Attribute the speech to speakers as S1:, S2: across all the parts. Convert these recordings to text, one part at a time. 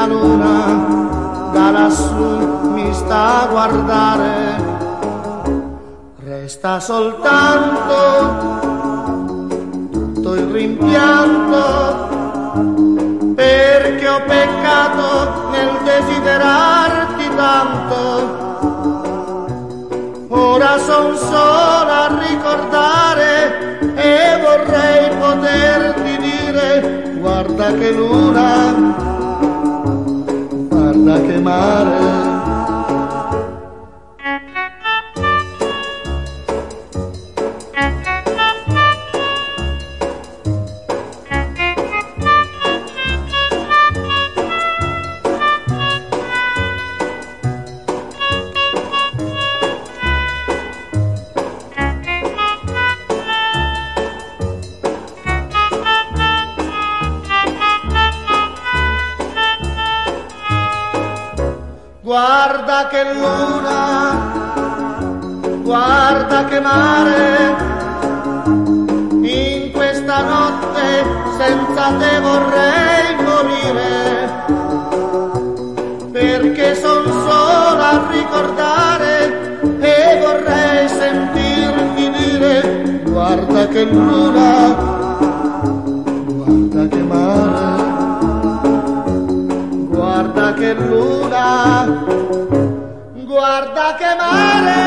S1: la luna da lassù mi sta a guardare resta soltanto tutto il rimpianto perché ho peccato nel desiderarti tanto. Ora son sola a ricordare e vorrei poterti dire guarda che luna, na Camara. Luna, guarda che mare, in questa notte senza te vorrei morire, perché son sola a ricordare e vorrei sentirti dire, guarda che luna, guarda che mare guarda che luna, guarda che mare.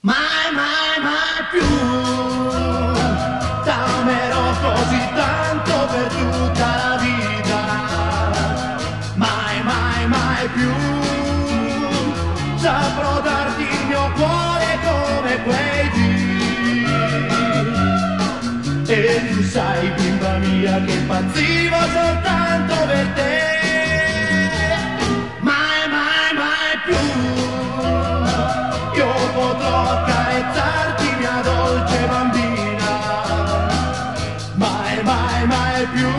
S2: Mai, mai, mai più. T'amerò così tanto per tutta la vita. Mai, mai, mai più. Saprò darti bimba mia, che impazzivo soltanto per te Mai, mai, mai più io potrò accarezzarti mia dolce bambina, mai, mai, mai più.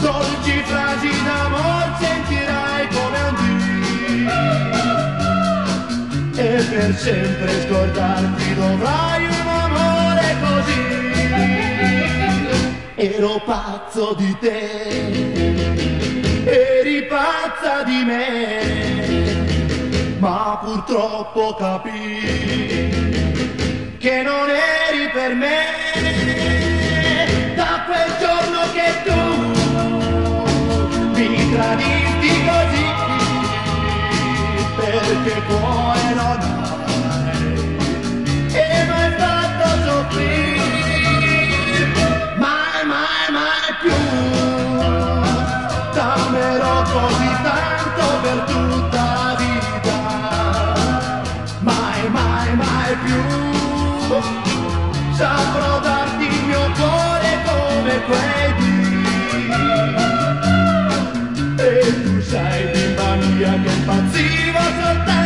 S2: Dolci frasi d'amor sentirai come un dì. E per sempre scordarti dovrai Ero pazzo di te, eri pazza di me. Ma purtroppo capì che non eri per me. Da quel giorno che tu mi tradisti così perché cuore non hai così tanto per tutta la vita. Mai mai mai più. Saprò darti il mio cuore come quei dì. E tu sai bimba mia che impazzivo soltanto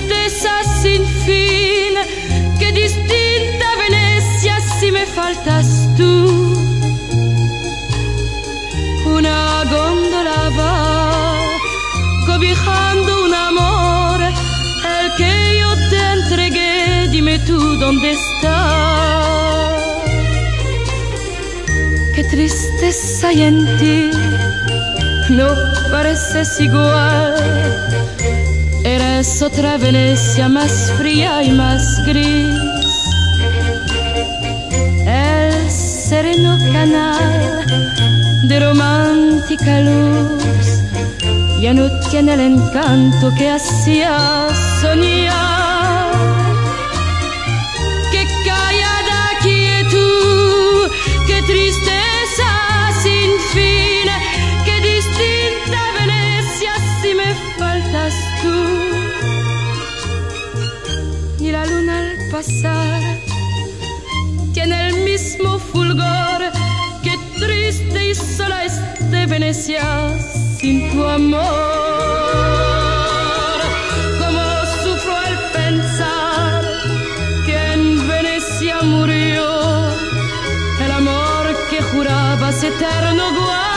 S3: tú dónde estás. Qué tristeza hay en ti, no pareces igual. Eres otra Venecia más fría y más gris. El sereno canal de romántica luz ya no tiene el encanto que hacía soñar. Tiene el mismo fulgor, qué triste y sola este Venecia sin tu amor. Como sufro al pensar que en Venecia murió el amor que jurabas eterno guardar.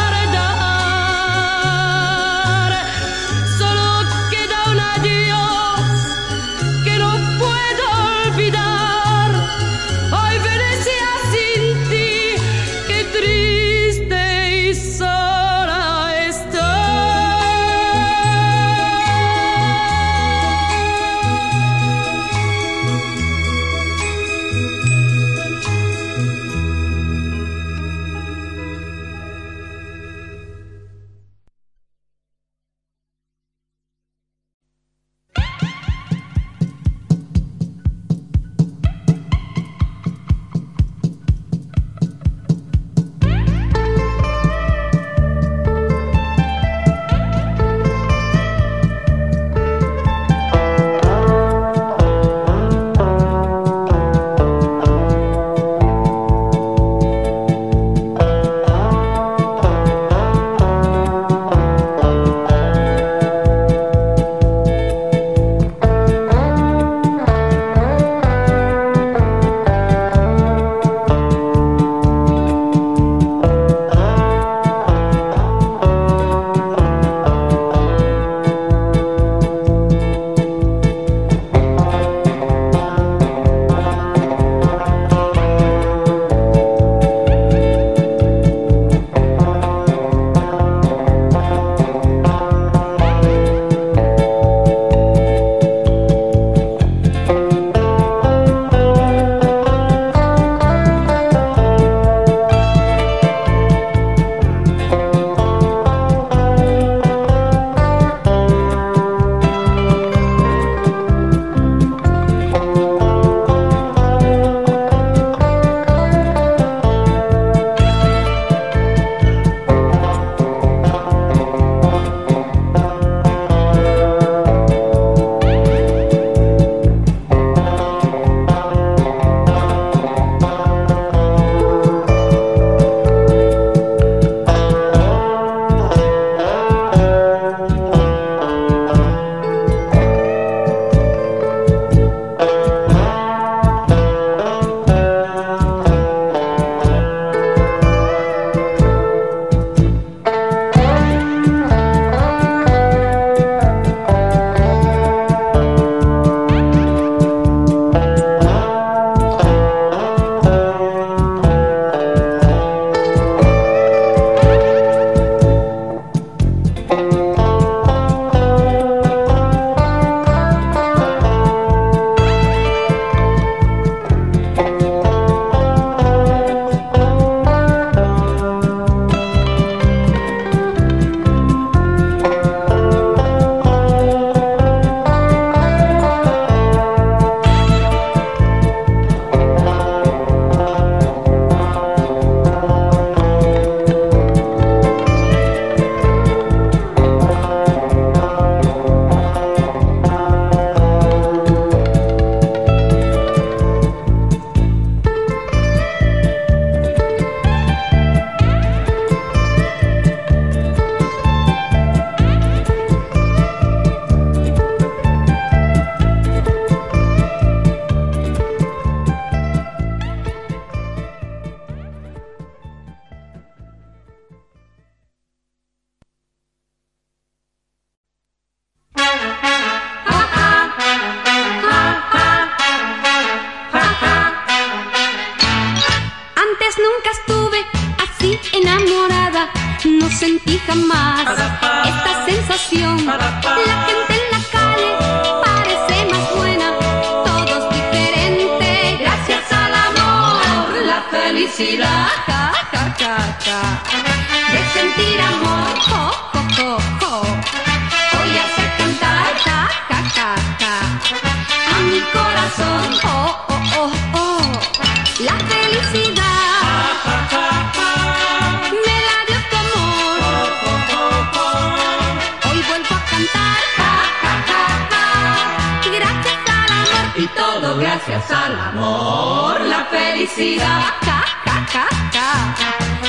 S4: necesidad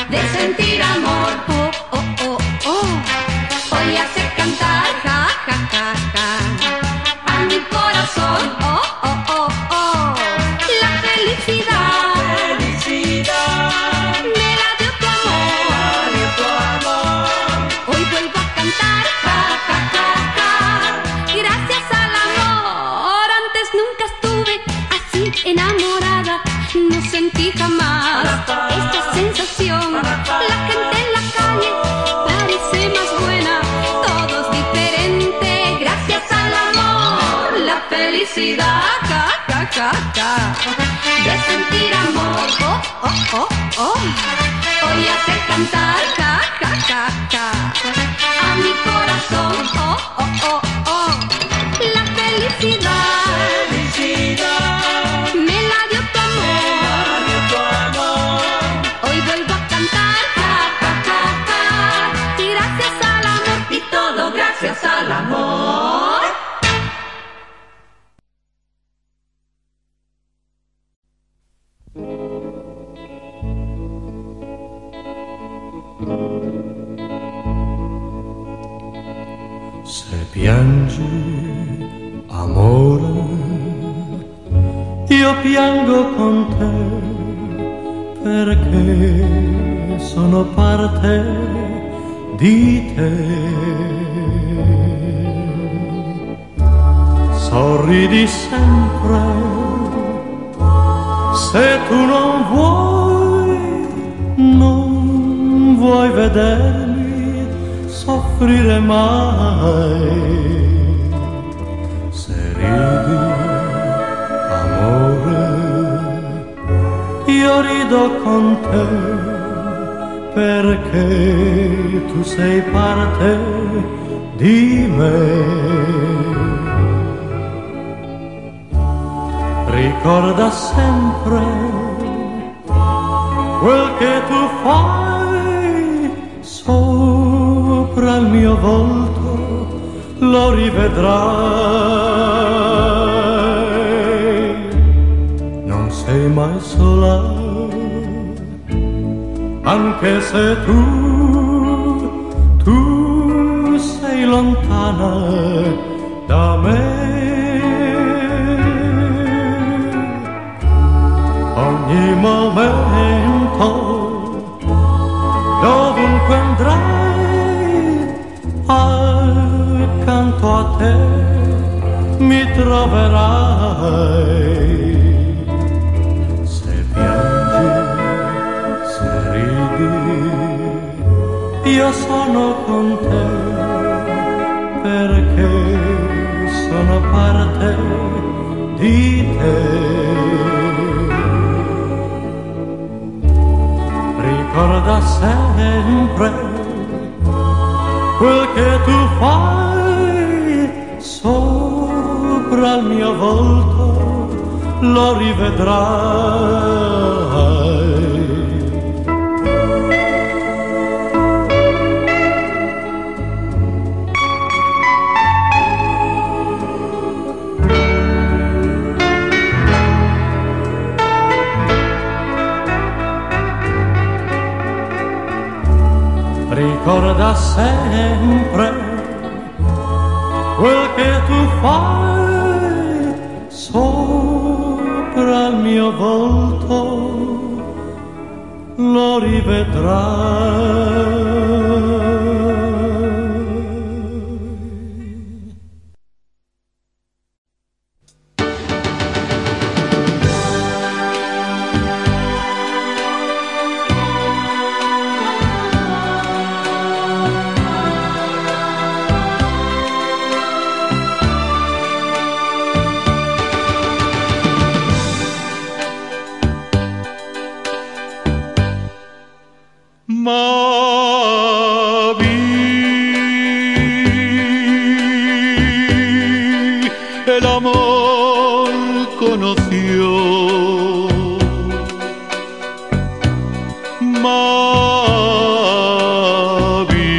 S4: de sentir amor. oh, oh. Hoy hace cantar,
S1: ca, ca, ca, ca. perché sono parte di te. Sorridi sempre se tu non vuoi, non vuoi vedermi soffrire mai. Se ridi, io rido con te perché tu sei parte di me. Ricorda sempre quel che tu fai sopra il mio volto, lo rivedrai. Non sei mai sola, anche se tu, tu sei lontana da me. Ogni momento, dovunque andrai, accanto a te mi troverai. Io sono con te, perché sono parte di te. ricorda sempre quel che tu fai sopra il mio volto, lo rivedrai. Ricorda sempre quel che tu fai sopra il mio volto, lo rivedrai.
S5: Conoció ma vi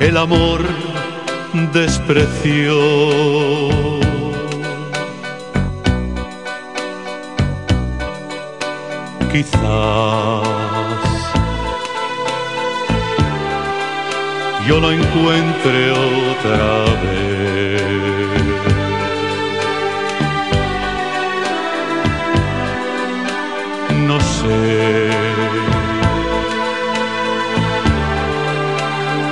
S5: el amor despreció quizás yo lo encuentre otra vez.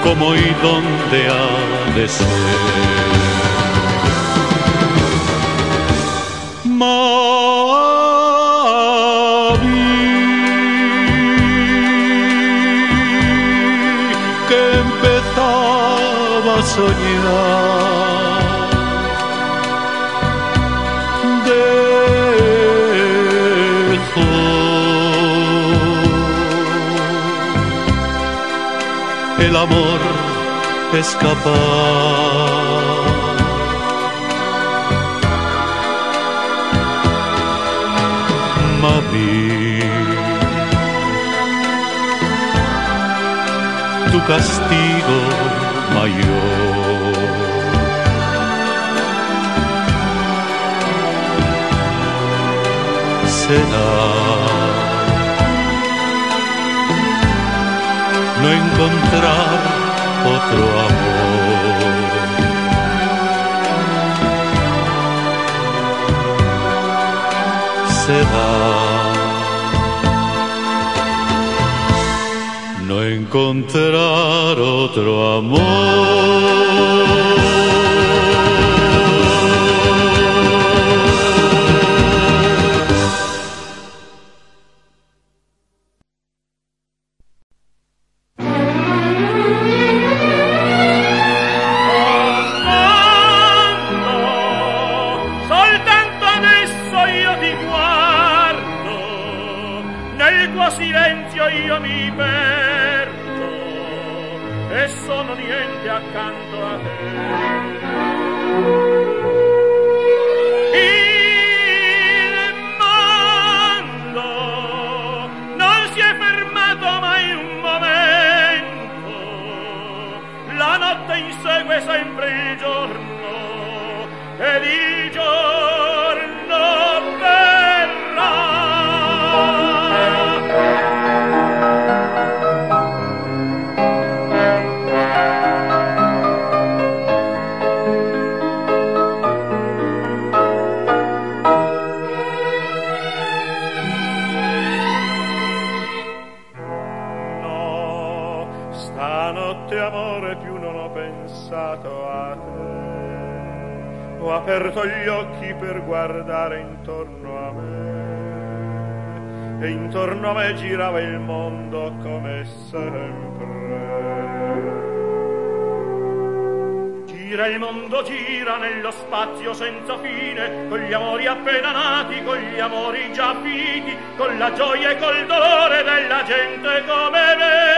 S5: Cómo y dónde ha de ser. Ma vi que empezaba a soñar. Dejo el amor escapar. ma vi tu castigo mayor. Será no encontrar No encontrar otro amor.
S6: Stanotte amore più non ho pensato a te. Ho aperto gli occhi per guardare intorno a me. E intorno a me girava il mondo come sempre. Gira il mondo, gira nello spazio senza fine, con gli amori appena nati, con gli amori già finiti, con la gioia e col dolore della gente come me.